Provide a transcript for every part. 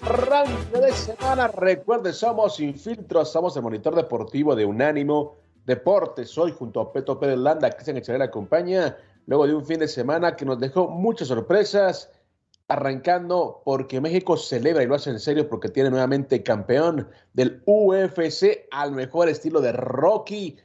Arranque de semana. Recuerde, somos Sin Filtro, somos el monitor deportivo de Unánimo Deportes. Hoy junto a Peto Pérez Landa, Cristian Echeverría acompaña, luego de un fin de semana que nos dejó muchas sorpresas, arrancando porque México celebra y lo hace en serio porque tiene nuevamente campeón del UFC al mejor estilo de Rocky.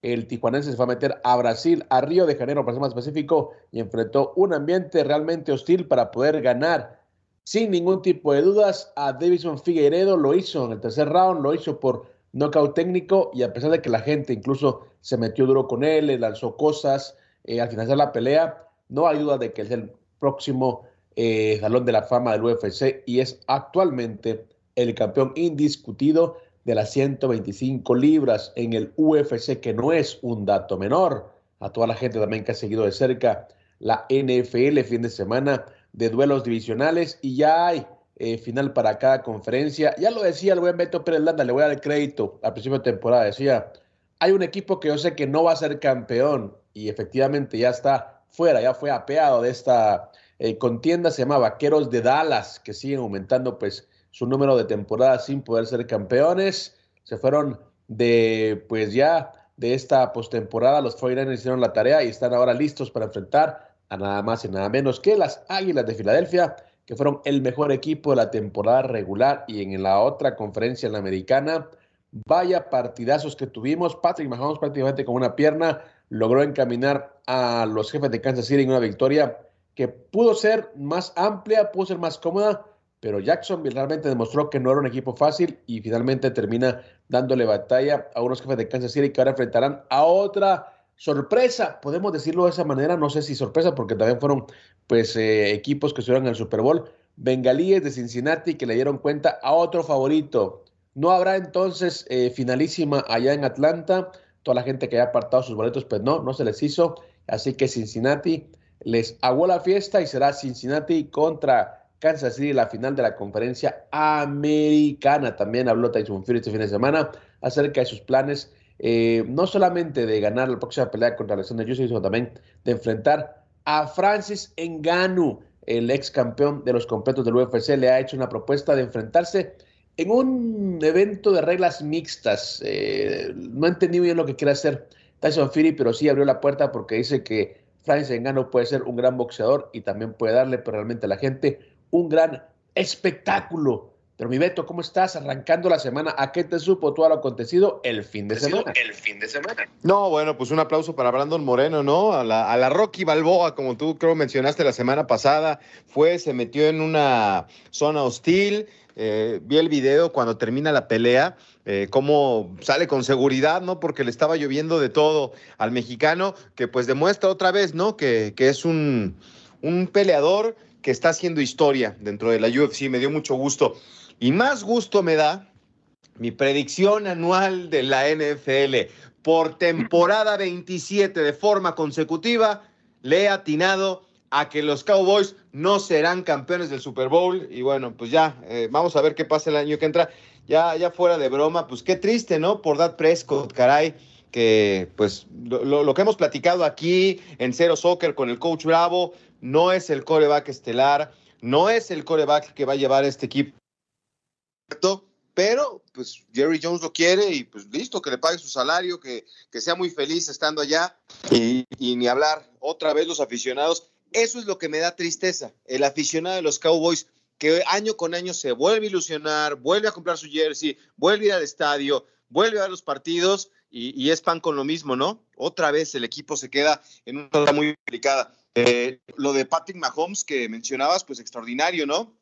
El tijuanense se fue a meter a Brasil, a Río de Janeiro, para ser más específico, y enfrentó un ambiente realmente hostil para poder ganar sin ningún tipo de dudas a Davison Figueiredo. Lo hizo en el tercer round, lo hizo por nocaut técnico y a pesar de que la gente incluso se metió duro con él, le lanzó cosas eh, al finalizar la pelea, no hay duda de que es el próximo eh, salón de la fama del UFC y es actualmente el campeón indiscutido de las 125 libras en el UFC, que no es un dato menor. A toda la gente también que ha seguido de cerca la NFL fin de semana de duelos divisionales y ya hay eh, final para cada conferencia. Ya lo decía el buen Beto Pérez Landa, le voy a dar crédito al principio de temporada. Decía, hay un equipo que yo sé que no va a ser campeón y efectivamente ya está fuera, ya fue apeado de esta eh, contienda. Se llama Vaqueros de Dallas, que siguen aumentando pues su número de temporadas sin poder ser campeones. Se fueron de pues ya de esta postemporada. Los 49 hicieron la tarea y están ahora listos para enfrentar a nada más y nada menos que las Águilas de Filadelfia, que fueron el mejor equipo de la temporada regular y en la otra conferencia en la americana. Vaya partidazos que tuvimos. Patrick Mahomes prácticamente con una pierna logró encaminar a los jefes de Kansas City en una victoria que pudo ser más amplia, pudo ser más cómoda, pero Jacksonville realmente demostró que no era un equipo fácil y finalmente termina dándole batalla a unos jefes de Kansas City que ahora enfrentarán a otra sorpresa, podemos decirlo de esa manera, no sé si sorpresa, porque también fueron pues eh, equipos que estuvieron en el Super Bowl, bengalíes de Cincinnati que le dieron cuenta a otro favorito. No habrá entonces eh, finalísima allá en Atlanta, toda la gente que haya apartado sus boletos, pues no, no se les hizo, así que Cincinnati les aguó la fiesta y será Cincinnati contra Kansas City la final de la conferencia americana. También habló Tyson Fury este fin de semana acerca de sus planes eh, no solamente de ganar la próxima pelea contra Alexander Usyk, sino también de enfrentar a Francis Ngannou, el ex campeón de los completos del UFC, le ha hecho una propuesta de enfrentarse en un evento de reglas mixtas. Eh, no entendí bien lo que quiere hacer Tyson Fury, pero sí abrió la puerta porque dice que Francis Ngannou puede ser un gran boxeador y también puede darle realmente a la gente un gran espectáculo pero mi Beto, ¿cómo estás? Arrancando la semana, ¿a qué te supo todo lo acontecido el fin de semana? El fin de semana. No, bueno, pues un aplauso para Brandon Moreno, ¿no? A la, a la Rocky Balboa, como tú creo mencionaste la semana pasada, fue, se metió en una zona hostil. Eh, vi el video cuando termina la pelea, eh, cómo sale con seguridad, ¿no? Porque le estaba lloviendo de todo al mexicano, que pues demuestra otra vez, ¿no? Que, que es un, un peleador que está haciendo historia dentro de la UFC. Me dio mucho gusto. Y más gusto me da mi predicción anual de la NFL por temporada 27 de forma consecutiva. Le he atinado a que los Cowboys no serán campeones del Super Bowl. Y bueno, pues ya, eh, vamos a ver qué pasa el año que entra. Ya, ya fuera de broma, pues qué triste, ¿no? Por Dad Prescott, caray, que pues lo, lo, que hemos platicado aquí en Cero Soccer con el coach Bravo, no es el coreback estelar, no es el coreback que va a llevar este equipo pero pues Jerry Jones lo quiere y pues listo, que le pague su salario, que, que sea muy feliz estando allá y, ni hablar otra vez los aficionados. Eso es lo que me da tristeza, el aficionado de los Cowboys que año con año se vuelve a ilusionar, vuelve a comprar su jersey, vuelve a ir al estadio, vuelve a los partidos y, es pan con lo mismo, ¿no? Otra vez el equipo se queda en una zona muy complicada. Eh, lo de Patrick Mahomes que mencionabas, pues extraordinario, ¿no?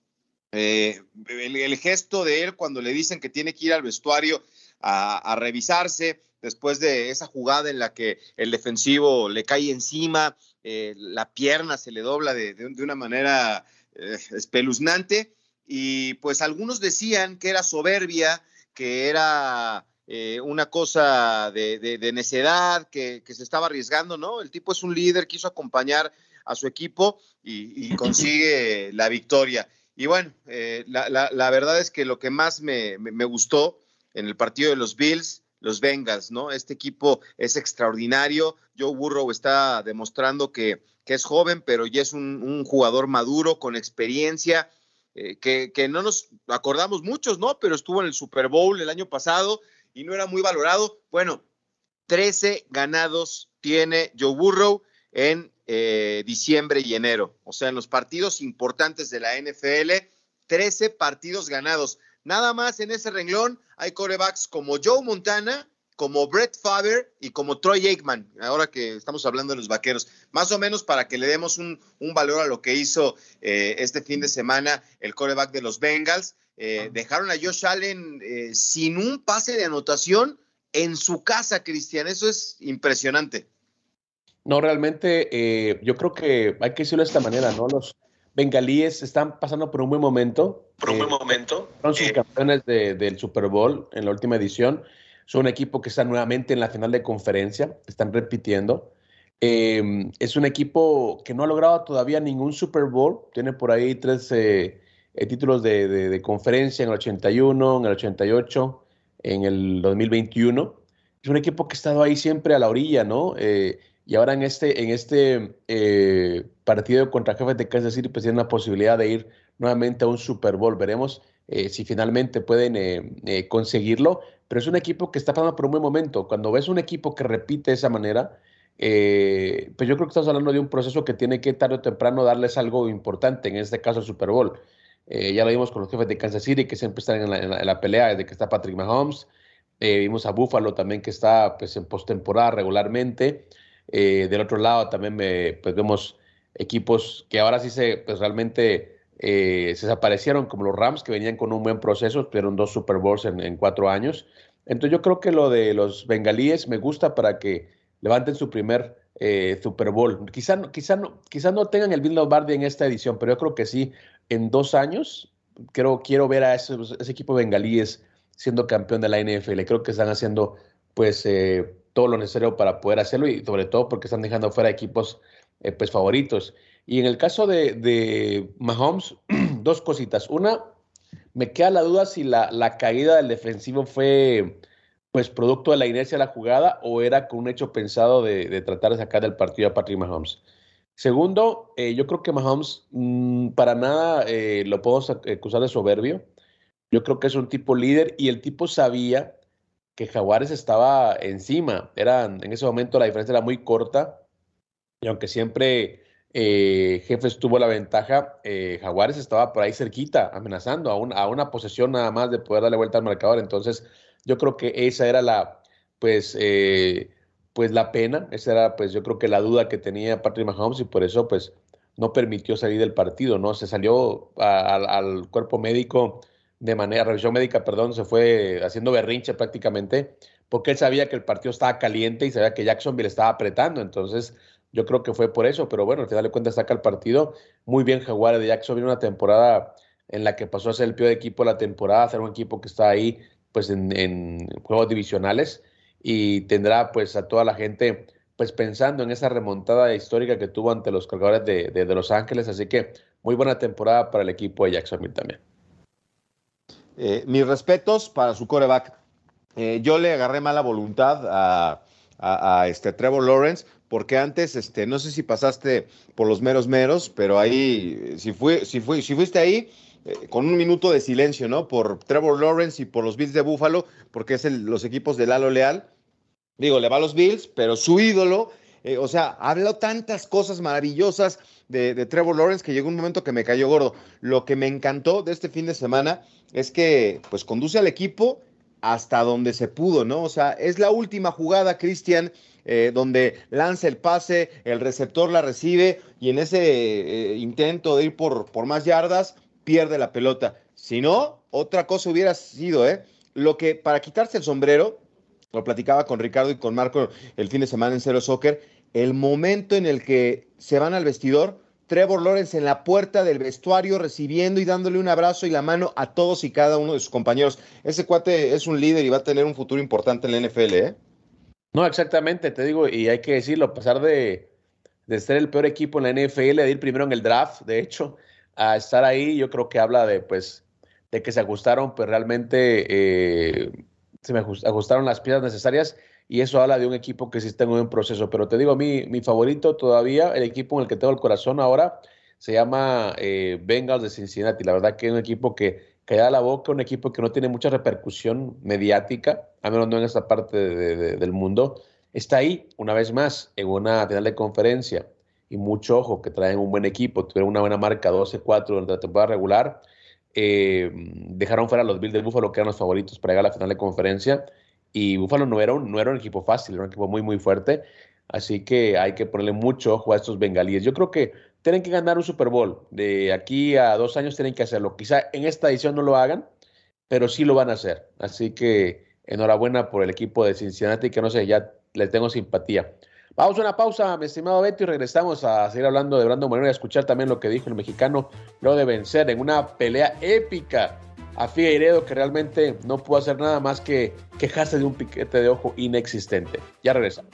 Eh, el, gesto de él cuando le dicen que tiene que ir al vestuario a, revisarse después de esa jugada en la que el defensivo le cae encima, eh, la pierna se le dobla de, una manera espeluznante y pues algunos decían que era soberbia, que era eh, una cosa de, necedad, que, se estaba arriesgando, ¿no? El tipo es un líder, quiso acompañar a su equipo y, consigue la victoria. Y bueno, eh, la, verdad es que lo que más me, gustó en el partido de los Bills, los Bengals, ¿no? Este equipo es extraordinario. Joe Burrow está demostrando que, es joven, pero ya es un jugador maduro, con experiencia eh, que, no nos acordamos muchos, ¿no? Pero estuvo en el Super Bowl el año pasado y no era muy valorado. Bueno, 13 ganados tiene Joe Burrow en eh, diciembre y enero. O sea, en los partidos importantes de la NFL, 13 partidos ganados. Nada más en ese renglón hay corebacks como Joe Montana, como Brett Faber y como Troy Aikman, ahora que estamos hablando de los vaqueros, más o menos para que le demos un, valor a lo que hizo eh, este fin de semana el coreback de los Bengals. Eh, dejaron a Josh Allen eh, sin un pase de anotación en su casa, Cristian. Eso es impresionante. No, realmente yo creo que hay que decirlo de esta manera, ¿no? Los bengalíes están pasando por un buen momento. Por un buen momento. Son sus campeones del Super Bowl en la última edición son un equipo que está nuevamente en la final de conferencia, están repitiendo. Em, es un equipo que no ha logrado todavía ningún Super Bowl, tiene por ahí tres eh, eh, títulos de, conferencia en el 81, en el 88, en el 2021. Es un equipo que ha estado ahí siempre a la orilla, ¿no? Eh, y ahora en este, en este partido contra Jefes de Kansas City, pues tiene la posibilidad de ir nuevamente a un Super Bowl. Veremos si finalmente pueden conseguirlo pero es un equipo que está pasando por un buen momento. Cuando ves un equipo que repite de esa manera, eh, pues yo creo que estamos hablando de un proceso que tiene que tarde o temprano darles algo importante, en este caso el Super Bowl. Eh, ya lo vimos con los jefes de Kansas City, que siempre están en la, pelea desde que está Patrick Mahomes. Eh, vimos a Buffalo también, que está pues, en postemporada regularmente. Del otro lado también pues, vemos equipos que ahora sí se, pues, realmente se desaparecieron, como los Rams, que venían con un buen proceso, tuvieron dos Super Bowls en cuatro años. Entonces yo creo que lo de los bengalíes me gusta para que levanten su primer eh, Super Bowl. Quizá, quizá, no, quizá no tengan el Bill Lombardi en esta edición, pero yo creo que sí, en dos años, creo, quiero ver a ese, equipo bengalíes siendo campeón de la NFL. Creo que están haciendo pues eh, todo lo necesario para poder hacerlo y sobre todo porque están dejando fuera equipos eh, pues favoritos. Y en el caso de, Mahomes, dos cositas. Una, me queda la duda si la, caída del defensivo fue pues producto de la inercia de la jugada o era con un hecho pensado de, tratar de sacar del partido a Patrick Mahomes. Segundo, eh, yo creo que Mahomes mm, para nada eh, lo podemos acusar de soberbio. Yo creo que es un tipo líder y el tipo sabía que Jaguares estaba encima. Era, en ese momento la diferencia era muy corta y aunque siempre eh, Jefes tuvo la ventaja, eh, Jaguares estaba por ahí cerquita, amenazando a, una posesión nada más de poder darle vuelta al marcador. Entonces, yo creo que esa era la, pues, eh, pues la pena, esa era, pues, yo creo que la duda que tenía Patrick Mahomes y por eso, pues, no permitió salir del partido, ¿no? Se salió al cuerpo médico de manera, revisión médica, perdón, se fue haciendo berrinche prácticamente, porque él sabía que el partido estaba caliente y sabía que Jacksonville estaba apretando, entonces yo creo que fue por eso, pero bueno, al final de cuentas saca el partido. Muy bien Jaguares de Jackson, viene una temporada en la que pasó a ser el peor equipo de la temporada, a ser un equipo que está ahí pues en, juegos divisionales y tendrá pues a toda la gente pues pensando en esa remontada histórica que tuvo ante los cargadores de, Los Ángeles, así que muy buena temporada para el equipo de Jacksonville también. Eh, mis respetos para su coreback. Eh, yo le agarré mala voluntad a, este Trevor Lawrence, porque antes, este, no sé si pasaste por los meros meros, pero ahí, si, fue, si, fue, si fuiste ahí, eh, con un minuto de silencio, ¿no? Por Trevor Lawrence y por los Bills de Buffalo, porque es los equipos de Lalo Leal. Digo, le va a los Bills, pero su ídolo, eh, o sea, habló tantas cosas maravillosas de, de, Trevor Lawrence que llegó un momento que me cayó gordo. Lo que me encantó de este fin de semana es que, pues, conduce al equipo hasta donde se pudo, ¿no? O sea, es la última jugada, Cristian, eh, donde lanza el pase, el receptor la recibe y en ese eh, intento de ir por, por más yardas, pierde la pelota. Si no, otra cosa hubiera sido, ¿eh? Lo que para quitarse el sombrero, lo platicaba con Ricardo y con Marco el fin de semana en Cero Soccer, el momento en el que se van al vestidor, Trevor Lawrence en la puerta del vestuario recibiendo y dándole un abrazo y la mano a todos y cada uno de sus compañeros. Ese cuate es un líder y va a tener un futuro importante en la NFL, ¿eh? No, exactamente, te digo, y hay que decirlo, a pesar de, de ser el peor equipo en la NFL, de ir primero en el draft, de hecho, a estar ahí, yo creo que habla de, pues, de que se ajustaron, pues realmente eh, se me ajustaron las piezas necesarias y eso habla de un equipo que sí está en un proceso. Pero te digo, mi, mi favorito todavía, el equipo en el que tengo el corazón ahora, se llama eh, Bengals de Cincinnati. La verdad que es un equipo que, da la boca, un equipo que no tiene mucha repercusión mediática, a menos no en esta parte del mundo. Está ahí, una vez más, en una final de conferencia. Y mucho ojo, que traen un buen equipo, tuvieron una buena marca 12-4 durante la temporada regular eh, dejaron fuera a los Bills de Buffalo, que eran los favoritos para llegar a la final de conferencia. Y Buffalo no era, un, no era un equipo fácil, era un equipo muy, muy fuerte. Así que hay que ponerle mucho ojo a estos bengalíes. Yo creo que tienen que ganar un Super Bowl. De aquí a dos años tienen que hacerlo. Quizá en esta edición no lo hagan, pero sí lo van a hacer. Así que enhorabuena por el equipo de Cincinnati, que no sé, ya les tengo simpatía. Vamos a una pausa, mi estimado Beto, y regresamos a seguir hablando de Brando Moreno y a escuchar también lo que dijo el mexicano luego de vencer en una pelea épica a Figueiredo, que realmente no pudo hacer nada más que quejarse de un piquete de ojo inexistente. Ya regresamos.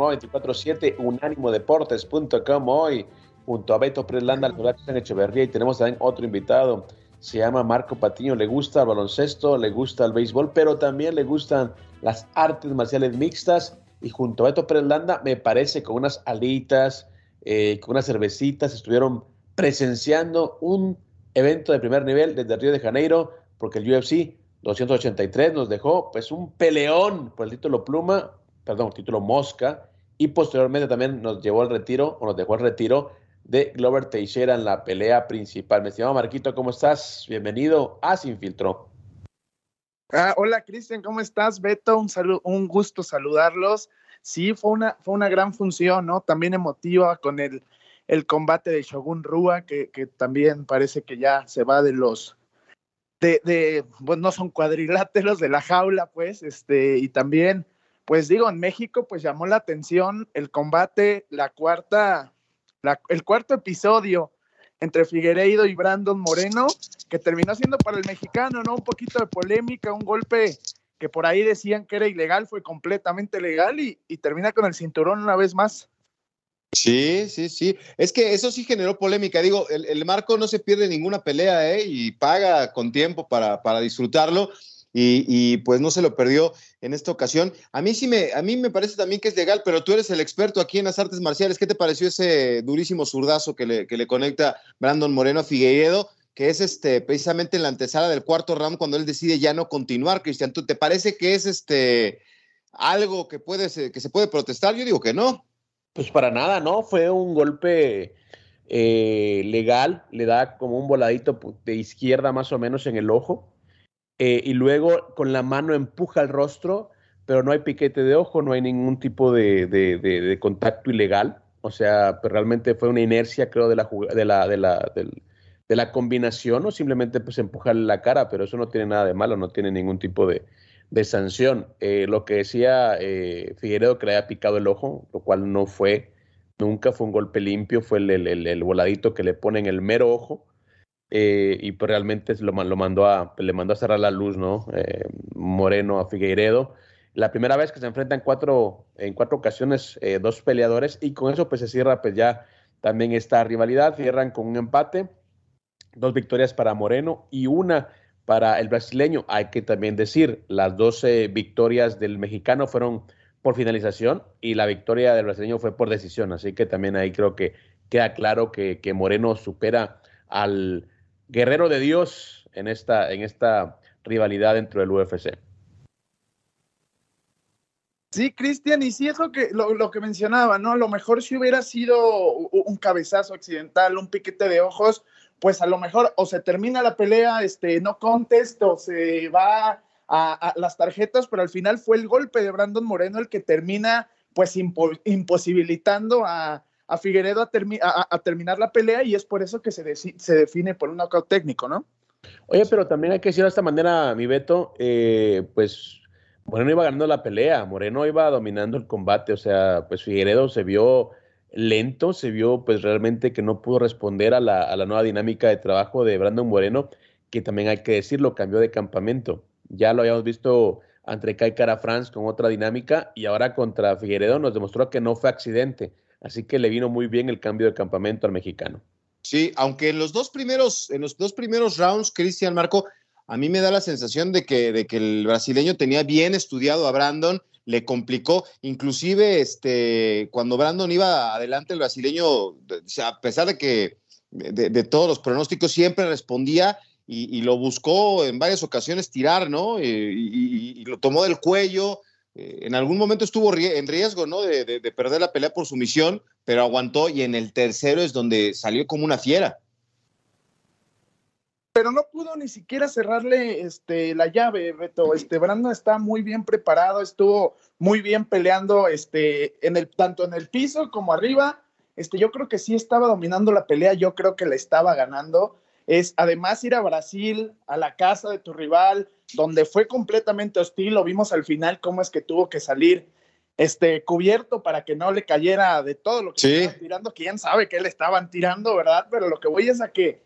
Informado 24-7, unánimodeportes.com hoy, junto a Beto Preslanda, en Echeverría, y tenemos también otro invitado, se llama Marco Patiño, le gusta el baloncesto, le gusta el béisbol, pero también le gustan las artes marciales mixtas, y junto a Beto Preslanda, me parece, con unas alitas, eh, con unas cervecitas, estuvieron presenciando un evento de primer nivel desde Río de Janeiro, porque el UFC 283 nos dejó pues un peleón por el título pluma, perdón, título mosca, y posteriormente también nos llevó al retiro, o nos dejó al retiro de Glover Teixeira en la pelea principal. Me estimado Marquito, ¿cómo estás? Bienvenido a Sin Filtro. Ah, hola Cristian, ¿cómo estás? Beto, un, gusto saludarlos. Sí, fue una, fue una gran función, ¿no? También emotiva con el, el combate de Shogun Rua, que, que también parece que ya se va de los de, de pues no son cuadriláteros de la jaula, pues, este, y también, pues digo, en México, pues llamó la atención el combate, la cuarta, la, el cuarto episodio entre Figueiredo y Brandon Moreno, que terminó siendo para el mexicano, ¿no? Un poquito de polémica, un golpe que por ahí decían que era ilegal, fue completamente legal y, termina con el cinturón una vez más. Sí, sí, sí. Es que eso sí generó polémica. Digo, el, Marco no se pierde ninguna pelea, ¿eh? Y paga con tiempo para, para disfrutarlo. Y, pues no se lo perdió en esta ocasión. A mí sí me, a mí me parece también que es legal, pero tú eres el experto aquí en las artes marciales. ¿Qué te pareció ese durísimo zurdazo que le, que le conecta Brandon Moreno a Figueiredo? que es este precisamente en la antesala del cuarto round cuando él decide ya no continuar, Cristian. ¿Tú te parece que es este algo que puede que se puede protestar? Yo digo que no. Pues para nada, ¿no? Fue un golpe eh, legal, le da como un voladito de izquierda más o menos en el ojo, eh, y luego con la mano empuja el rostro, pero no hay piquete de ojo, no hay ningún tipo de, de, contacto ilegal. O sea, pues realmente fue una inercia, creo, de la, de la, de la, de la combinación, o simplemente pues empujarle la cara, pero eso no tiene nada de malo, no tiene ningún tipo de, de sanción. Eh, lo que decía eh, Figueredo que le había picado el ojo, lo cual no fue, nunca fue un golpe limpio, fue el, el, voladito que le pone en el mero ojo. Eh, y pues realmente lo, lo, mandó a, le mandó a cerrar la luz, ¿no? Moreno a Figueiredo. La primera vez que se enfrentan cuatro, en cuatro ocasiones dos peleadores y con eso pues se cierra pues ya también esta rivalidad, cierran con un empate, dos victorias para Moreno y una para el brasileño. Hay que también decir, las 12 victorias del mexicano fueron por finalización y la victoria del brasileño fue por decisión. Así que también ahí creo que queda claro que, Moreno supera al guerrero de Dios en esta, en esta rivalidad dentro del UFC. Sí, Cristian, y sí es lo que, lo, que mencionaba, ¿no? A lo mejor si hubiera sido un cabezazo accidental, un piquete de ojos, pues a lo mejor o se termina la pelea, este, no contest, o se va a, las tarjetas, pero al final fue el golpe de Brandon Moreno el que termina, pues, imposibilitando a, a Figueredo a, terminar la pelea y es por eso que se, define por un knockout técnico, ¿no? Oye, pero también hay que decirlo de esta manera, mi Beto, eh, pues Moreno iba ganando la pelea, Moreno iba dominando el combate, o sea, pues Figueredo se vio lento, se vio pues realmente que no pudo responder a la, nueva dinámica de trabajo de Brandon Moreno, que también hay que decirlo, cambió de campamento. Ya lo habíamos visto entre Kai Cara France con otra dinámica y ahora contra Figueredo nos demostró que no fue accidente. Así que le vino muy bien el cambio de campamento al mexicano. Sí, aunque en los dos primeros, en los dos primeros rounds, Cristian Marco, a mí me da la sensación de que, de que el brasileño tenía bien estudiado a Brandon, le complicó, inclusive este, cuando Brandon iba adelante, el brasileño, a pesar de que de, todos los pronósticos, siempre respondía y, lo buscó en varias ocasiones tirar, ¿no? Y, lo tomó del cuello. Eh, en algún momento estuvo en riesgo, ¿no? De, de perder la pelea por su misión, pero aguantó y en el tercero es donde salió como una fiera pero no pudo ni siquiera cerrarle este, la llave, Beto. Este, Brandon está muy bien preparado, estuvo muy bien peleando este, en el, tanto en el piso como arriba. Este, yo creo que sí estaba dominando la pelea, yo creo que la estaba ganando. Es además ir a Brasil, a la casa de tu rival, donde fue completamente hostil, lo vimos al final cómo es que tuvo que salir este, cubierto para que no le cayera de todo lo que estaban tirando. Quién sabe qué le estaban tirando, ¿verdad? Pero lo que voy es a que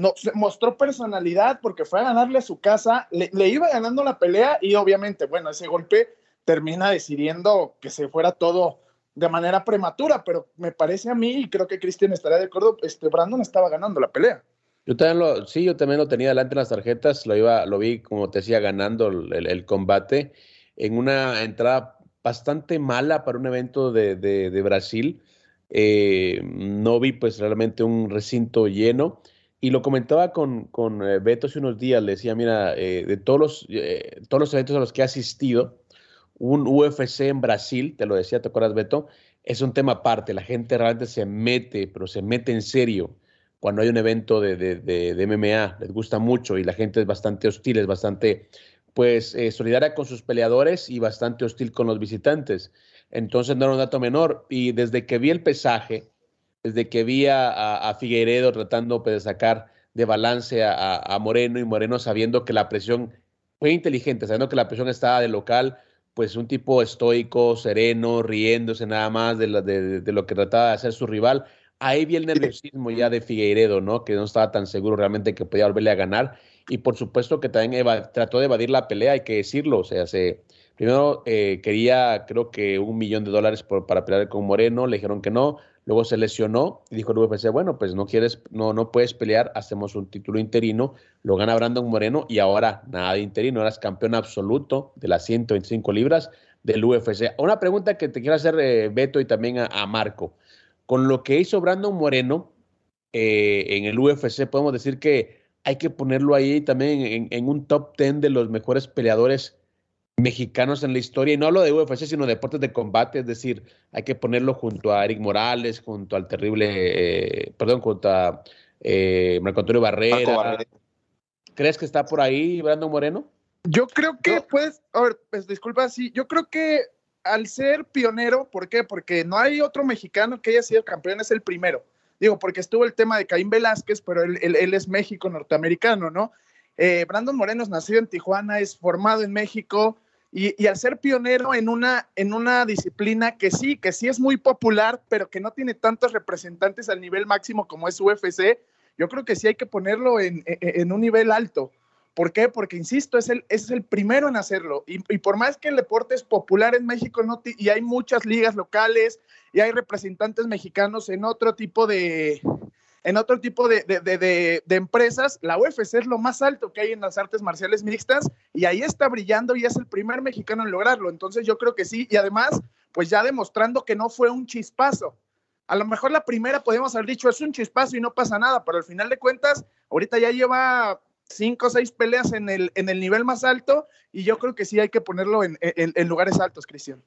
no, mostró personalidad porque fue a ganarle a su casa, le, iba ganando la pelea y obviamente, bueno, ese golpe termina decidiendo que se fuera todo de manera prematura, pero me parece a mí, y creo que Cristian estará de acuerdo, este Brandon estaba ganando la pelea. Yo también lo, sí, yo también lo tenía delante en las tarjetas, lo iba, lo vi, como te decía, ganando el, combate en una entrada bastante mala para un evento de, Brasil. Eh, no vi pues realmente un recinto lleno. Y lo comentaba con, con eh, Beto hace unos días, le decía, mira, eh, de todos los, eh, todos los eventos a los que he asistido, un UFC en Brasil, te lo decía, ¿te acuerdas, Beto? Es un tema aparte, la gente realmente se mete, pero se mete en serio cuando hay un evento de, de, de, MMA, les gusta mucho y la gente es bastante hostil, es bastante, pues, solidaria con sus peleadores y bastante hostil con los visitantes. Entonces no era un dato menor. Y desde que vi el pesaje, desde que vi a, Figueiredo tratando pues, de sacar de balance a, Moreno y Moreno sabiendo que la presión fue inteligente, sabiendo que la presión estaba de local, pues un tipo estoico, sereno, riéndose nada más de, de, lo que trataba de hacer su rival. Ahí vi el nerviosismo ya de Figueiredo, ¿no? Que no estaba tan seguro realmente que podía volverle a ganar. Y por supuesto que también trató de evadir la pelea, hay que decirlo. O sea, se, primero eh, quería, creo que un millón de dólares por, para pelear con Moreno, le dijeron que no luego se lesionó y dijo el UFC, bueno, pues no quieres, no, no puedes pelear, hacemos un título interino, lo gana Brandon Moreno y ahora nada de interino, eras campeón absoluto de las 125 libras del UFC. Una pregunta que te quiero hacer, eh, Beto, y también a, Marco. Con lo que hizo Brandon Moreno eh, en el UFC, podemos decir que hay que ponerlo ahí también en, en un top 10 de los mejores peleadores mexicanos en la historia, y no hablo de UFC, sino de deportes de combate, es decir, hay que ponerlo junto a Eric Morales, junto al terrible, eh, perdón, junto a eh, Marco Antonio Barrera. ¿Crees que está por ahí Brandon Moreno? Yo creo que, pues, a ver, pues disculpa, sí, yo creo que al ser pionero, ¿por qué? Porque no hay otro mexicano que haya sido campeón, es el primero. Digo, porque estuvo el tema de Caín Velázquez, pero él, él, es México norteamericano, ¿no? Eh, Brandon Moreno es nacido en Tijuana, es formado en México, y, al ser pionero en una, en una disciplina que sí, que sí es muy popular, pero que no tiene tantos representantes al nivel máximo como es UFC, yo creo que sí hay que ponerlo en, un nivel alto. ¿Por qué? Porque, insisto, es el, es el primero en hacerlo. Y, por más que el deporte es popular en México y hay muchas ligas locales y hay representantes mexicanos en otro tipo de, en otro tipo de, de, empresas, la UFC es lo más alto que hay en las artes marciales mixtas y ahí está brillando y es el primer mexicano en lograrlo. Entonces yo creo que sí, y además, pues ya demostrando que no fue un chispazo. A lo mejor la primera podemos haber dicho es un chispazo y no pasa nada, pero al final de cuentas, ahorita ya lleva cinco o seis peleas en el, en el nivel más alto y yo creo que sí hay que ponerlo en, lugares altos, Cristian.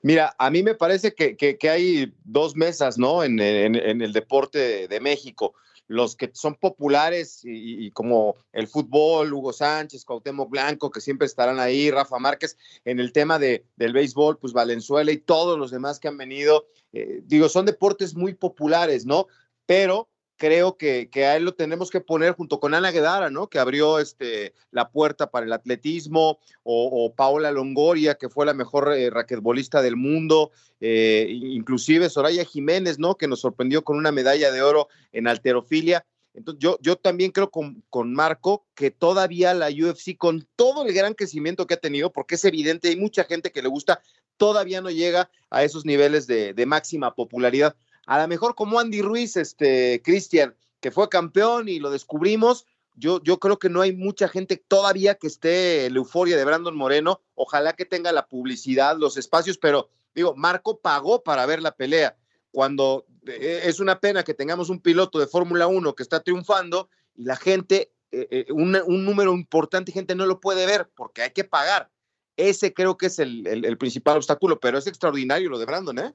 Mira, a mí me parece que, hay dos mesas, ¿no? En, el deporte de México. Los que son populares y, como el fútbol, Hugo Sánchez, Cuauhtémoc Blanco, que siempre estarán ahí, Rafa Márquez, en el tema de, del béisbol, pues Valenzuela y todos los demás que han venido, eh, digo, son deportes muy populares, ¿no? Pero creo que, a él lo tenemos que poner junto con Ana Guedara, ¿no? Que abrió este, la puerta para el atletismo, o, Paola Longoria, que fue la mejor eh, raquetbolista del mundo, eh, inclusive Soraya Jiménez, ¿no? Que nos sorprendió con una medalla de oro en alterofilia. Entonces, yo, yo también creo con, con, Marco que todavía la UFC, con todo el gran crecimiento que ha tenido, porque es evidente, hay mucha gente que le gusta, todavía no llega a esos niveles de, de máxima popularidad a lo mejor como Andy Ruiz, este, Cristian, que fue campeón y lo descubrimos, yo, yo creo que no hay mucha gente todavía que esté en la euforia de Brandon Moreno. Ojalá que tenga la publicidad, los espacios, pero digo, Marco pagó para ver la pelea. Cuando eh, es una pena que tengamos un piloto de Fórmula 1 que está triunfando y la gente, eh, eh, un, número importante de gente no lo puede ver porque hay que pagar. Ese creo que es el, el principal obstáculo, pero es extraordinario lo de Brandon, ¿eh?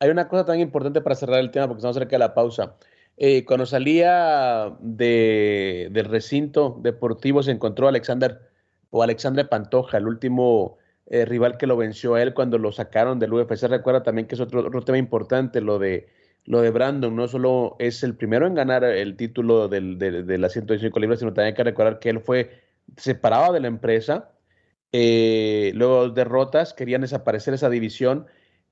Hay una cosa tan importante para cerrar el tema, porque estamos cerca de la pausa. Eh, cuando salía de, del recinto deportivo se encontró Alexander o Alexandre Pantoja, el último eh, rival que lo venció a él cuando lo sacaron del UFC. Recuerda también que es otro, otro, tema importante, lo de, lo de Brandon. No solo es el primero en ganar el título del, de, de las 125 libras, sino también hay que recordar que él fue separado de la empresa. Eh, luego derrotas, querían desaparecer esa división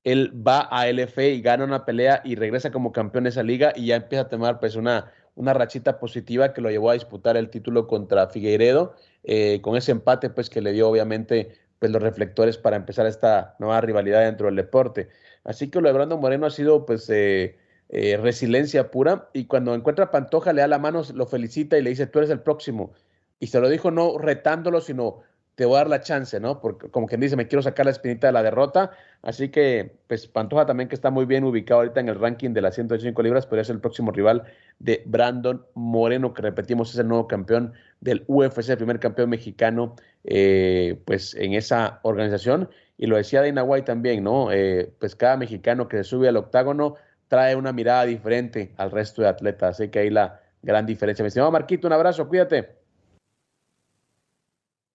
él va a LF y gana una pelea y regresa como campeón de esa liga y ya empieza a tomar pues una, una rachita positiva que lo llevó a disputar el título contra Figueiredo, eh, con ese empate pues que le dio obviamente pues los reflectores para empezar esta nueva rivalidad dentro del deporte. Así que lo de Brando Moreno ha sido pues eh, eh, resiliencia pura y cuando encuentra a Pantoja le da la mano, lo felicita y le dice tú eres el próximo. Y se lo dijo no retándolo, sino te voy a dar la chance, ¿no? Porque como quien dice, me quiero sacar la espinita de la derrota. Así que, pues Pantoja también que está muy bien ubicado ahorita en el ranking de las 105 libras, podría ser el próximo rival de Brandon Moreno, que repetimos es el nuevo campeón del UFC, el primer campeón mexicano, eh, pues en esa organización. Y lo decía Dana White también, ¿no? Eh, pues cada mexicano que se sube al octágono trae una mirada diferente al resto de atletas. Así que ahí la gran diferencia. Mi estimado Marquito, un abrazo, cuídate.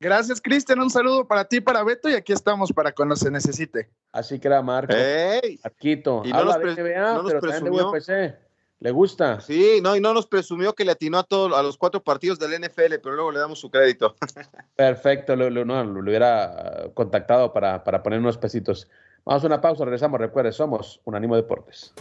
Gracias, Cristian. Un saludo para ti, para Beto, y aquí estamos para cuando se necesite. Así que era Marco. ¡Ey! Arquito. Y no nos, presumió. ¿Le gusta? Sí, no, y no nos presumió que le atinó a, todos a los cuatro partidos del NFL, pero luego le damos su crédito. Perfecto, lo, no, lo, hubiera contactado para, para poner unos pesitos. Vamos a una pausa, regresamos. Recuerde, somos un ánimo Deportes.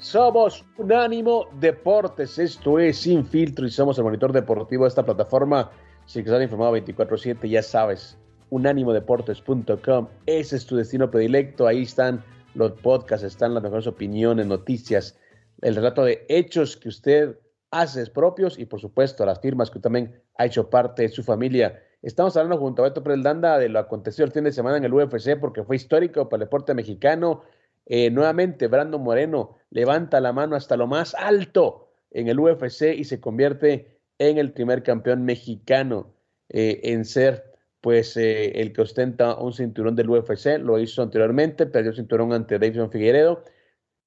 Somos Unánimo Deportes. Esto es Sin Filtro y somos el monitor deportivo de esta plataforma. Si quieres estar informado 24-7, ya sabes, unánimodeportes.com. Ese es tu destino predilecto. Ahí están los podcasts, están las mejores opiniones, noticias, el relato de hechos que usted hace propios y, por supuesto, las firmas que también ha hecho parte de su familia. Estamos hablando junto a Beto Preldanda de lo acontecido el fin de semana en el UFC porque fue histórico para el deporte mexicano eh, nuevamente, Brando Moreno levanta la mano hasta lo más alto en el UFC y se convierte en el primer campeón mexicano eh, en ser pues eh, el que ostenta un cinturón del UFC. Lo hizo anteriormente, perdió el cinturón ante Davidson Figueredo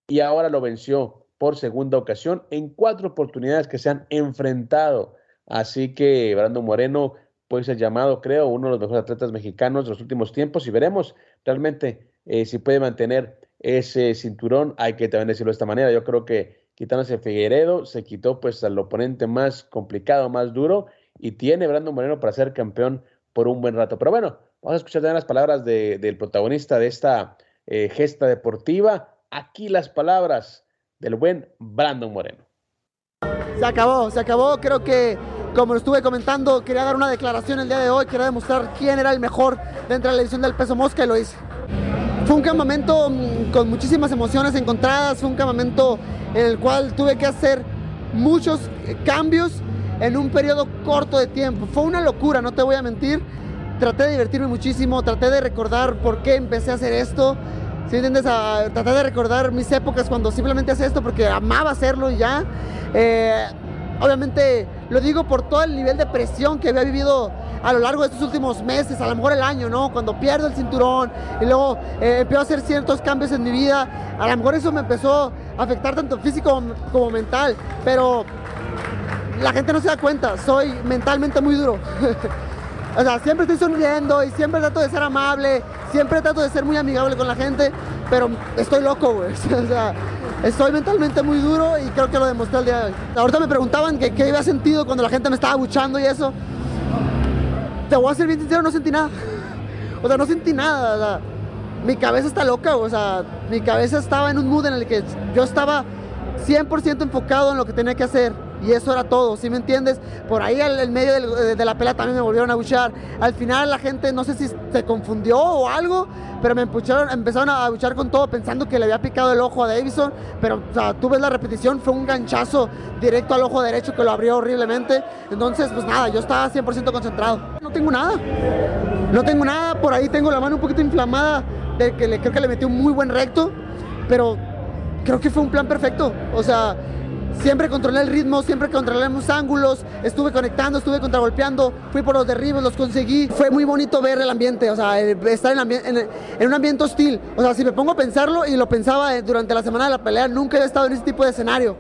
y ahora lo venció por segunda ocasión en cuatro oportunidades que se han enfrentado. Así que Brando Moreno puede ser llamado, creo, uno de los mejores atletas mexicanos de los últimos tiempos y veremos realmente si puede mantener ese cinturón. Hay que también decirlo de esta manera. Yo creo que quitándose Figueredo, se quitó pues al oponente más complicado, más duro, y tiene Brandon Moreno para ser campeón por un buen rato. Pero bueno, vamos a escuchar también las palabras del protagonista de esta eh, gesta deportiva. Aquí las palabras del buen Brandon Moreno. Se acabó, se acabó. Creo que, como lo estuve comentando, quería dar una declaración el día de hoy, quería demostrar quién era el mejor dentro de la edición del peso mosca y lo hice. Fue un campamento mm, con muchísimas emociones encontradas, fue un campamento en el cual tuve que hacer muchos eh, cambios en un periodo corto de tiempo. Fue una locura, no te voy a mentir. Traté de divertirme muchísimo, traté de recordar por qué empecé a hacer esto. ¿Sí entiendes? traté de recordar mis épocas cuando simplemente hacía esto porque amaba hacerlo y ya. Eh, obviamente lo digo por todo el nivel de presión que había vivido a lo largo de estos últimos meses, a lo mejor el año, ¿no? Cuando pierdo el cinturón y luego eh, empiezo a hacer ciertos cambios en mi vida, a lo mejor eso me empezó a afectar tanto físico como mental, pero la gente no se da cuenta, soy mentalmente muy duro. o sea, siempre estoy sonriendo y siempre trato de ser amable, siempre trato de ser muy amigable con la gente, pero estoy loco, güey. o sea, estoy mentalmente muy duro y creo que lo demostré el día de hoy. Ahorita me preguntaban que, qué había sentido cuando la gente me estaba buchando y eso. Te voy a ser bien sincero, no sentí nada. O sea, no sentí nada. O sea, mi cabeza está loca, o sea, mi cabeza estaba en un mood en el que yo estaba 100% enfocado en lo que tenía que hacer y eso era todo, ¿sí me entiendes? Por ahí en medio de la pelea también me volvieron a buchar. Al final la gente no sé si se confundió o algo, pero me empucharon, empezaron a buchar con todo pensando que le había picado el ojo a Davison, pero o sea, tú ves la repetición, fue un ganchazo directo al ojo derecho que lo abrió horriblemente. Entonces, pues nada, yo estaba 100% concentrado. No tengo nada, no tengo nada, por ahí tengo la mano un poquito inflamada, de que creo que le metí un muy buen recto, pero creo que fue un plan perfecto. O sea, Siempre controlé el ritmo, siempre controlé los ángulos, estuve conectando, estuve contragolpeando, fui por los derribos, los conseguí. Fue muy bonito ver el ambiente, o sea, estar en, un ambiente hostil. O sea, si me pongo a pensarlo y lo pensaba eh, durante la semana de la pelea, nunca he estado en ese tipo de escenario.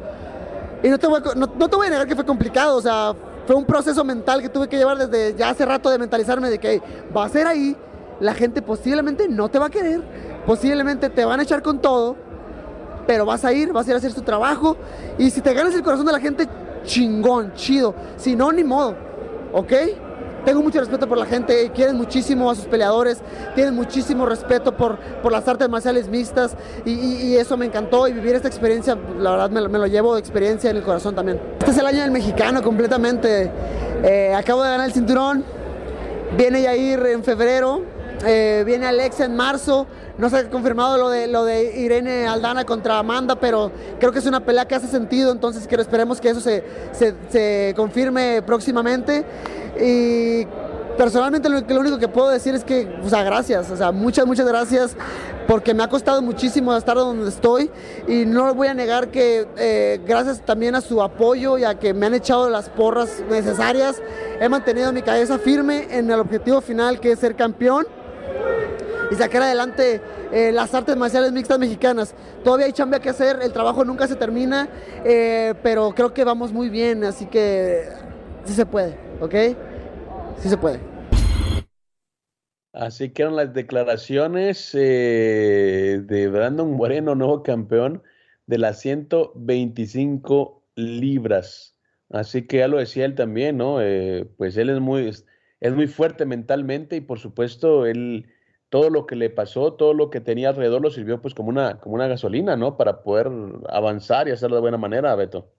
Y no te voy a, no, te voy a negar que fue complicado, o sea, fue un proceso mental que tuve que llevar desde ya hace rato de mentalizarme de que va a ser ahí, la gente posiblemente no te va a querer, posiblemente te van a echar con todo pero vas a ir, vas a ir a hacer tu trabajo y si te ganas el corazón de la gente, chingón, chido. Si no, ni modo, ¿ok? Tengo mucho respeto por la gente, quieren muchísimo a sus peleadores, tienen muchísimo respeto por, por las artes marciales mixtas y, eso me encantó y vivir esta experiencia, la verdad me, lo llevo de experiencia en el corazón también. Este es el año del mexicano completamente. Eh, acabo de ganar el cinturón, viene Yair en febrero, eh, viene Alexa en marzo, no se ha confirmado lo de, lo de Irene Aldana contra Amanda, pero creo que es una pelea que hace sentido, entonces quiero, esperemos que eso se, se, confirme próximamente. Y personalmente lo, lo, único que puedo decir es que, o sea, gracias, o sea, muchas, muchas gracias, porque me ha costado muchísimo estar donde estoy y no voy a negar que eh, gracias también a su apoyo y a que me han echado las porras necesarias, he mantenido mi cabeza firme en el objetivo final que es ser campeón y sacar adelante eh, las artes marciales mixtas mexicanas. Todavía hay chamba que hacer, el trabajo nunca se termina, eh, pero creo que vamos muy bien, así que sí se puede, ¿ok? Sí se puede. Así que eran las declaraciones eh, de Brandon Moreno, nuevo campeón de las 125 libras. Así que ya lo decía él también, ¿no? pues él es muy, es muy fuerte mentalmente y por supuesto él todo lo que le pasó, todo lo que tenía alrededor lo sirvió pues como una, como una gasolina, ¿no? Para poder avanzar y hacerlo de buena manera, Beto.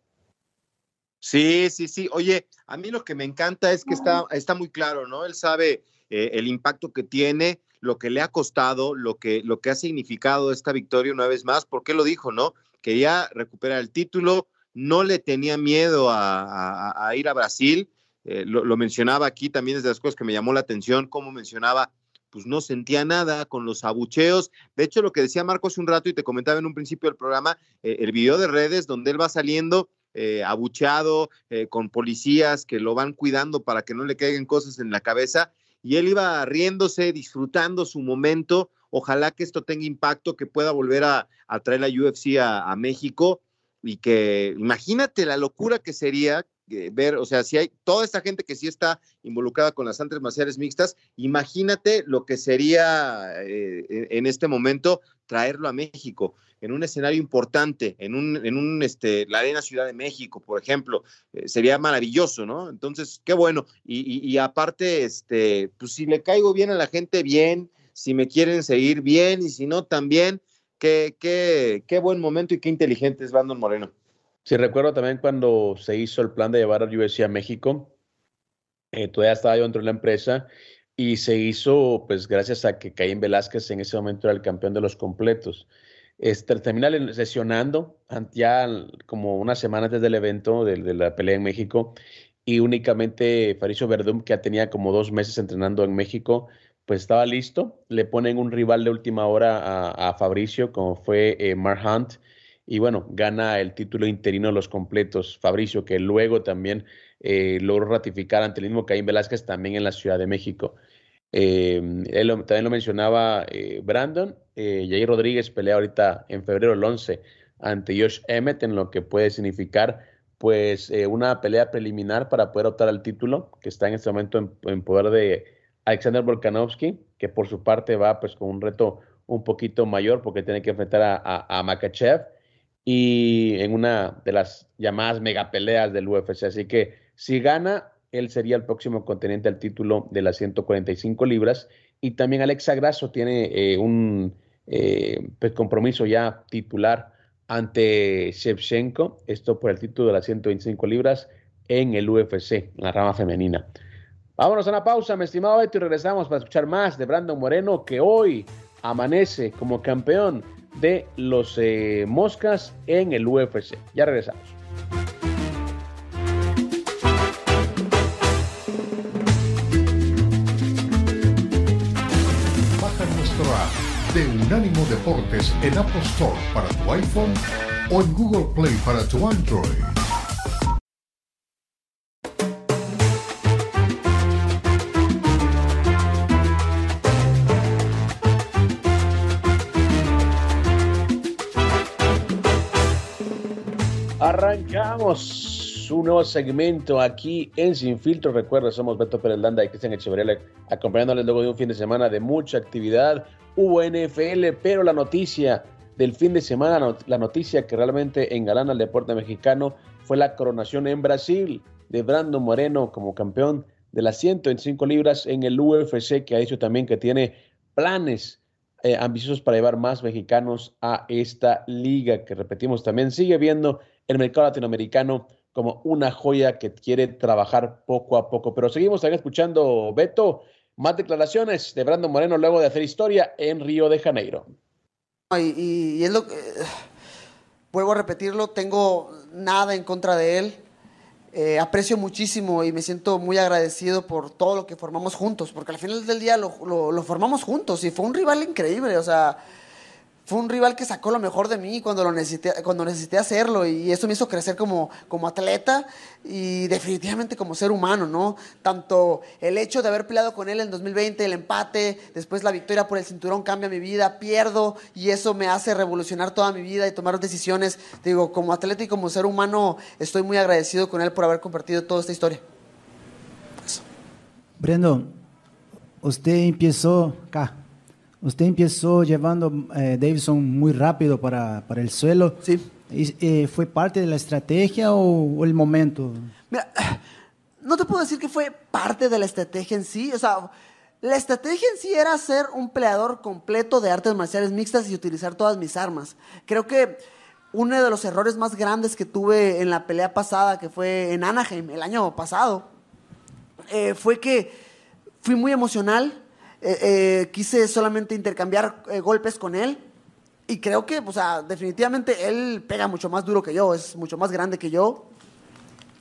Sí, sí, sí. Oye, a mí lo que me encanta es que está, está muy claro, ¿no? Él sabe eh, el impacto que tiene, lo que le ha costado, lo que, lo que ha significado esta victoria una vez más, porque lo dijo, ¿no? Quería recuperar el título, no le tenía miedo a, ir a Brasil. Eh, lo, mencionaba aquí también desde las cosas que me llamó la atención, como mencionaba pues no sentía nada con los abucheos. De hecho, lo que decía Marco hace un rato y te comentaba en un principio del programa, eh, el video de redes donde él va saliendo eh, abucheado, eh, con policías que lo van cuidando para que no le caigan cosas en la cabeza, y él iba riéndose, disfrutando su momento. Ojalá que esto tenga impacto, que pueda volver a, traer la UFC a, a México y que imagínate la locura que sería ver, o sea, si hay toda esta gente que sí está involucrada con las artes marciales mixtas, imagínate lo que sería eh, en este momento traerlo a México en un escenario importante, en un, en un este, la Arena Ciudad de México, por ejemplo, eh, sería maravilloso, ¿no? Entonces, qué bueno. Y, y, aparte, este, pues si le caigo bien a la gente, bien, si me quieren seguir bien, y si no, también, qué, qué, qué buen momento y qué inteligente es Brandon Moreno. Sí, recuerdo también cuando se hizo el plan de llevar al UFC a México, eh, todavía estaba yo dentro de la empresa y se hizo, pues gracias a que Caín Velázquez en ese momento era el campeón de los completos. Este, termina lesionando ya como una semana antes del evento de, la pelea en México y únicamente Faricio Verdum, que ya tenía como dos meses entrenando en México, pues estaba listo. Le ponen un rival de última hora a, Fabricio, como fue eh, Mark Hunt, y bueno, gana el título interino de los completos Fabricio, que luego también eh, logró ratificar ante el mismo Caín Velázquez también en la Ciudad de México. Eh, él también lo mencionaba eh, Brandon. Eh, Jair Rodríguez pelea ahorita en febrero el 11 ante Josh Emmett, en lo que puede significar pues eh, una pelea preliminar para poder optar al título, que está en este momento en, poder de Alexander Volkanovski, que por su parte va pues con un reto un poquito mayor porque tiene que enfrentar a, a Makachev y en una de las llamadas megapeleas del UFC. Así que si gana, él sería el próximo contendiente al título de las 145 libras. Y también Alexa Grasso tiene eh, un eh, pues, compromiso ya titular ante Shevchenko, esto por el título de las 125 libras en el UFC, en la rama femenina. Vámonos a una pausa, mi estimado Beto, y regresamos para escuchar más de Brandon Moreno, que hoy amanece como campeón de los eh, Moscas en el UFC. Ya regresamos. de Unánimo Deportes en Apple Store para tu iPhone o en Google Play para tu Android. Arrancamos un nuevo segmento aquí en Sin Filtro. Recuerda, somos Beto Pérez Landa y Cristian Echeverría acompañándoles luego de un fin de semana de mucha actividad hubo NFL, pero la noticia del fin de semana, la noticia que realmente engalana al deporte mexicano fue la coronación en Brasil de Brando Moreno como campeón de las 105 libras en el UFC, que ha dicho también que tiene planes eh, ambiciosos para llevar más mexicanos a esta liga, que repetimos también sigue viendo el mercado latinoamericano como una joya que quiere trabajar poco a poco. Pero seguimos también escuchando, Beto, más declaraciones de Brandon Moreno luego de hacer historia en Río de Janeiro. Y, es lo que, vuelvo a repetirlo, tengo nada en contra de él. Eh, aprecio muchísimo y me siento muy agradecido por todo lo que formamos juntos, porque al final del día lo, lo formamos juntos y fue un rival increíble, o sea, fue un rival que sacó lo mejor de mí cuando lo necesité, cuando necesité hacerlo y eso me hizo crecer como, como atleta y definitivamente como ser humano, ¿no? Tanto el hecho de haber peleado con él en 2020, el empate, después la victoria por el cinturón cambia mi vida, pierdo y eso me hace revolucionar toda mi vida y tomar decisiones. Digo, como atleta y como ser humano estoy muy agradecido con él por haber compartido toda esta historia. Brendo, usted empezó acá Usted empezó llevando eh, Davidson muy rápido para, para el suelo. Sí. Eh, ¿Fue parte de la estrategia o, el momento? Mira, no te puedo decir que fue parte de la estrategia en sí. O sea, la estrategia en sí era ser un peleador completo de artes marciales mixtas y utilizar todas mis armas. Creo que uno de los errores más grandes que tuve en la pelea pasada, que fue en Anaheim el año pasado, eh, fue que fui muy emocional eh, eh, quise solamente intercambiar eh, golpes con él. Y creo que, o sea, definitivamente él pega mucho más duro que yo, es mucho más grande que yo.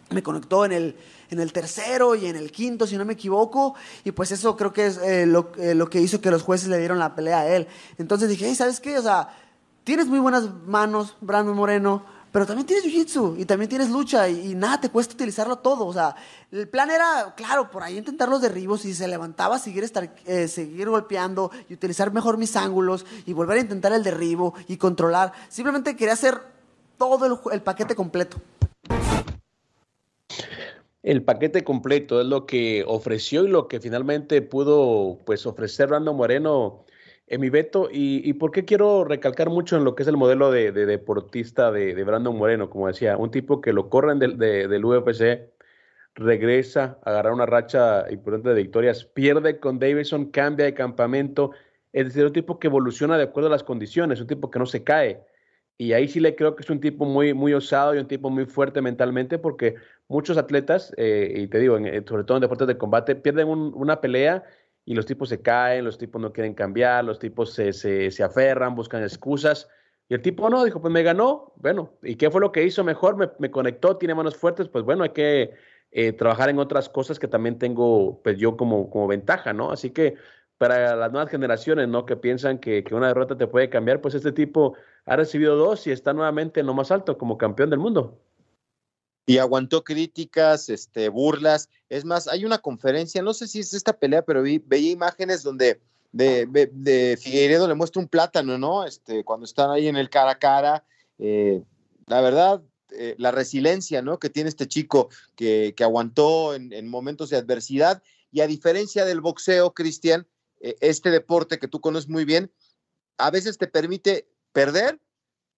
Me conectó en el, en el tercero y en el quinto, si no me equivoco. Y pues eso creo que es lo, que hizo que los jueces le dieron la pelea a él. Entonces dije, hey, ¿sabes qué? O sea, tienes muy buenas manos, Brandon Moreno pero también tienes jiu-jitsu y también tienes lucha y, nada, te cuesta utilizarlo todo. O sea, el plan era, claro, por ahí intentar los derribos y se levantaba, seguir, estar, eh, seguir golpeando y utilizar mejor mis ángulos y volver a intentar el derribo y controlar. Simplemente quería hacer todo el, paquete completo. el paquete completo, es lo que ofreció y lo que finalmente pudo pues ofrecer Brandon Moreno en mi veto. Y, por qué quiero recalcar mucho en lo que es el modelo de, deportista de, Brandon Moreno, como decía, un tipo que lo corren del, del UFC, regresa a agarrar una racha importante de victorias, pierde con Davidson, cambia de campamento, es decir, un tipo que evoluciona de acuerdo a las condiciones, un tipo que no se cae. Y ahí sí le creo que es un tipo muy, muy osado y un tipo muy fuerte mentalmente porque muchos atletas, eh, y te digo, eh, sobre todo en deportes de combate, pierden una pelea y los tipos se caen, los tipos no quieren cambiar, los tipos se, se, aferran, buscan excusas. Y el tipo no, dijo, pues me ganó, bueno, ¿y qué fue lo que hizo mejor? Me, me conectó, tiene manos fuertes, pues bueno, hay que eh, trabajar en otras cosas que también tengo, pues yo como, como ventaja, ¿no? Así que para las nuevas generaciones, ¿no? Que piensan que, que, una derrota te puede cambiar, pues este tipo ha recibido dos y está nuevamente en lo más alto como campeón del mundo y aguantó críticas, este, burlas. Es más, hay una conferencia, no sé si es esta pelea, pero vi, veía imágenes donde de, de, Figueiredo le muestra un plátano, ¿no? Este, cuando están ahí en el cara a cara. Eh, la verdad, eh, la resiliencia, ¿no? Que tiene este chico que, que aguantó en, momentos de adversidad. Y a diferencia del boxeo, Cristian, eh, este deporte que tú conoces muy bien, a veces te permite perder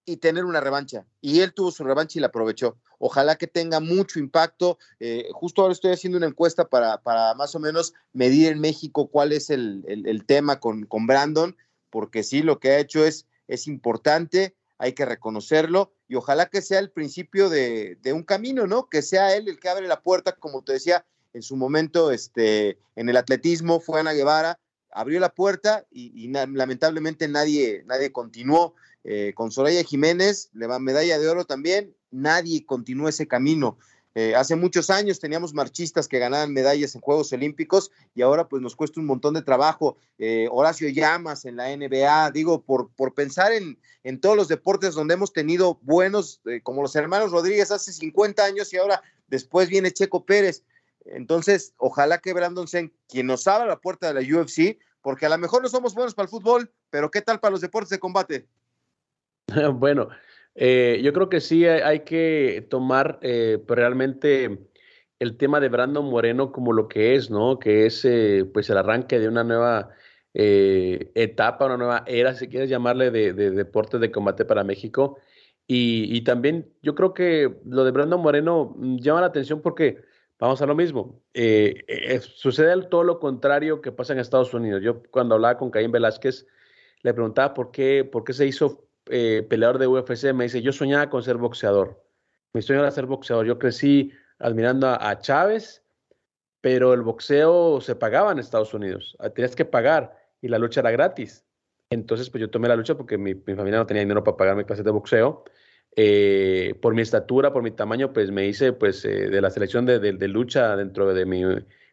y tener una revancha. Y él tuvo su revancha y la aprovechó. Ojalá que tenga mucho impacto. Eh, justo ahora estoy haciendo una encuesta para, para, más o menos medir en México cuál es el, tema con, Brandon, porque sí, lo que ha hecho es, importante, hay que reconocerlo y ojalá que sea el principio de, de, un camino, ¿no? Que sea él el que abre la puerta, como te decía en su momento, este, en el atletismo fue Ana Guevara, abrió la puerta y, lamentablemente nadie, nadie continuó. Eh, con Soraya Jiménez, le va medalla de oro también, nadie continuó ese camino. Eh, hace muchos años teníamos marchistas que ganaban medallas en Juegos Olímpicos y ahora pues nos cuesta un montón de trabajo. Eh, Horacio Llamas en la NBA, digo, por, por pensar en, en todos los deportes donde hemos tenido buenos, como los hermanos Rodríguez hace 50 años y ahora después viene Checo Pérez. Entonces, ojalá que Brandon Sen, quien nos abra la puerta de la UFC, porque a lo mejor no somos buenos para el fútbol, pero ¿qué tal para los deportes de combate? bueno, eh, yo creo que sí hay, que tomar eh, realmente el tema de Brandon Moreno como lo que es, ¿no? Que es eh, pues el arranque de una nueva etapa, una nueva era, si quieres llamarle, de, deportes de combate para México. Y, también yo creo que lo de Brandon Moreno mm, llama la atención porque vamos a lo mismo. sucede todo lo contrario que pasa en Estados Unidos. Yo cuando hablaba con Caín Velázquez, le preguntaba por qué, por qué se hizo eh, peleador de UFC, me dice, yo soñaba con ser boxeador. Mi sueño era ser boxeador. Yo crecí admirando a, Chávez, pero el boxeo se pagaba en Estados Unidos. Ah, tenías que pagar y la lucha era gratis. Entonces, pues yo tomé la lucha porque mi, familia no tenía dinero para pagar mi clase de boxeo. Eh, por mi estatura, por mi tamaño, pues me hice pues eh, de la selección de, lucha dentro de mi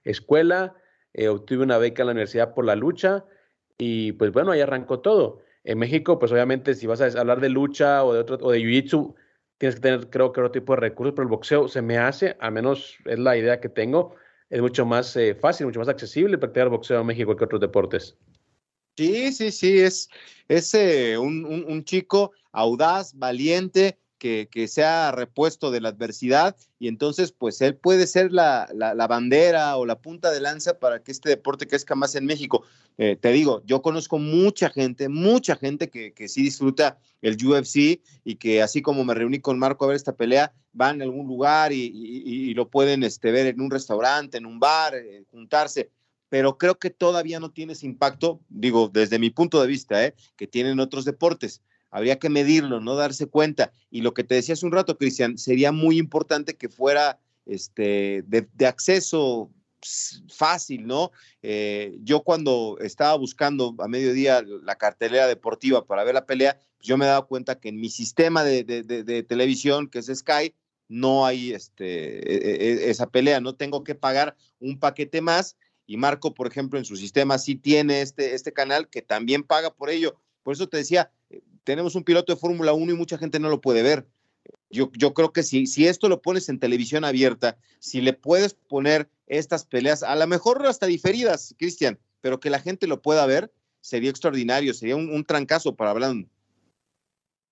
escuela. obtuve una beca en la universidad por la lucha y pues bueno, ahí arrancó todo. En México, pues obviamente si vas a hablar de lucha o de otro, o de jiu-jitsu, tienes que tener, creo que otro tipo de recursos, pero el boxeo se me hace, al menos es la idea que tengo, es mucho más eh, fácil, mucho más accesible practicar boxeo en México que otros deportes. Sí, sí, sí, es, es eh, un, un, chico audaz, valiente, que, sea repuesto de la adversidad y entonces pues él puede ser la, la, bandera o la punta de lanza para que este deporte crezca más en México. Eh, te digo, yo conozco mucha gente, mucha gente que, que, sí disfruta el UFC y que así como me reuní con Marco a ver esta pelea, van a algún lugar y, y, lo pueden este, ver en un restaurante, en un bar, eh, juntarse pero creo que todavía no tiene ese impacto, digo, desde mi punto de vista, ¿eh? que tienen otros deportes habría que medirlo, no darse cuenta. Y lo que te decía hace un rato, Cristian, sería muy importante que fuera este, de, acceso fácil, ¿no? Eh, yo cuando estaba buscando a mediodía la cartelera deportiva para ver la pelea, pues yo me he dado cuenta que en mi sistema de, televisión, que es Sky, no hay este, e, e, esa pelea, no tengo que pagar un paquete más. Y Marco, por ejemplo, en su sistema sí tiene este, este canal que también paga por ello. Por eso te decía, tenemos un piloto de Fórmula 1 y mucha gente no lo puede ver. Yo, yo creo que si, si esto lo pones en televisión abierta, si le puedes poner estas peleas, a lo mejor hasta diferidas, Cristian, pero que la gente lo pueda ver, sería extraordinario, sería un, trancazo para hablar.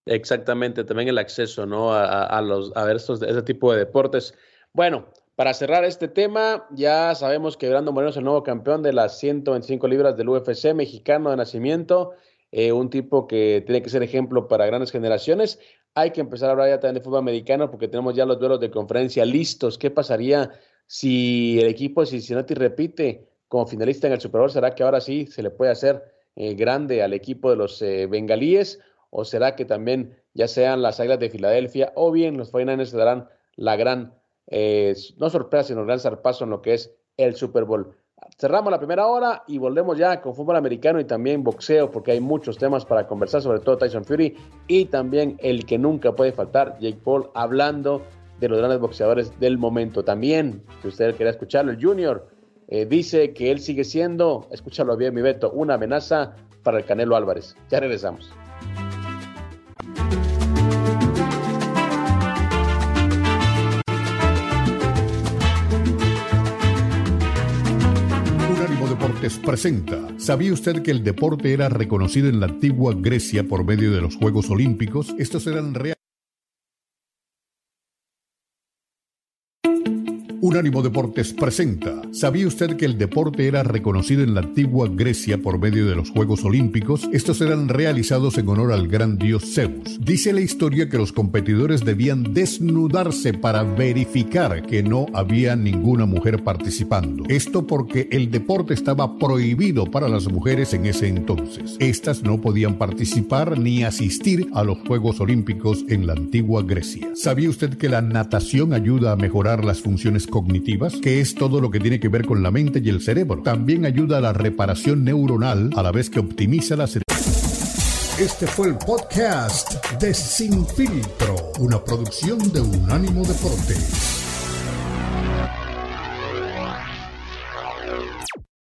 Exactamente, también el acceso, ¿no? A, los, a ver estos, ese tipo de deportes. Bueno, para cerrar este tema, ya sabemos que Brando Moreno es el nuevo campeón de las 125 libras del UFC, mexicano de nacimiento, eh, un tipo que tiene que ser ejemplo para grandes generaciones. Hay que empezar a hablar ya también de fútbol americano porque tenemos ya los duelos de conferencia listos. ¿Qué pasaría si el equipo de Cincinnati repite como finalista en el Super Bowl? ¿Será que ahora sí se le puede hacer eh, grande al equipo de los eh, bengalíes? ¿O será que también ya sean las Águilas de Filadelfia o bien los 49ers se darán la gran, eh, no sorpresa, sino gran zarpazo en lo que es el Super Bowl? Cerramos la primera hora y volvemos ya con fútbol americano y también boxeo, porque hay muchos temas para conversar, sobre todo Tyson Fury y también el que nunca puede faltar, Jake Paul, hablando de los grandes boxeadores del momento. También, si usted quiere escucharlo, el Junior eh, dice que él sigue siendo, escúchalo bien, mi Beto, una amenaza para el Canelo Álvarez. Ya regresamos. Presenta. ¿Sabía usted que el deporte era reconocido en la antigua Grecia por medio de los Juegos Olímpicos? Estos eran reales. Unánimo Deportes presenta. ¿Sabía usted que el deporte era reconocido en la antigua Grecia por medio de los Juegos Olímpicos? Estos eran realizados en honor al gran dios Zeus. Dice la historia que los competidores debían desnudarse para verificar que no había ninguna mujer participando. Esto porque el deporte estaba prohibido para las mujeres en ese entonces. Estas no podían participar ni asistir a los Juegos Olímpicos en la antigua Grecia. ¿Sabía usted que la natación ayuda a mejorar las funciones cognitivas, que es todo lo que tiene que ver con la mente y el cerebro. También ayuda a la reparación neuronal a la vez que optimiza la este fue el podcast de Sin Filtro, una producción de Unánimo Deportes.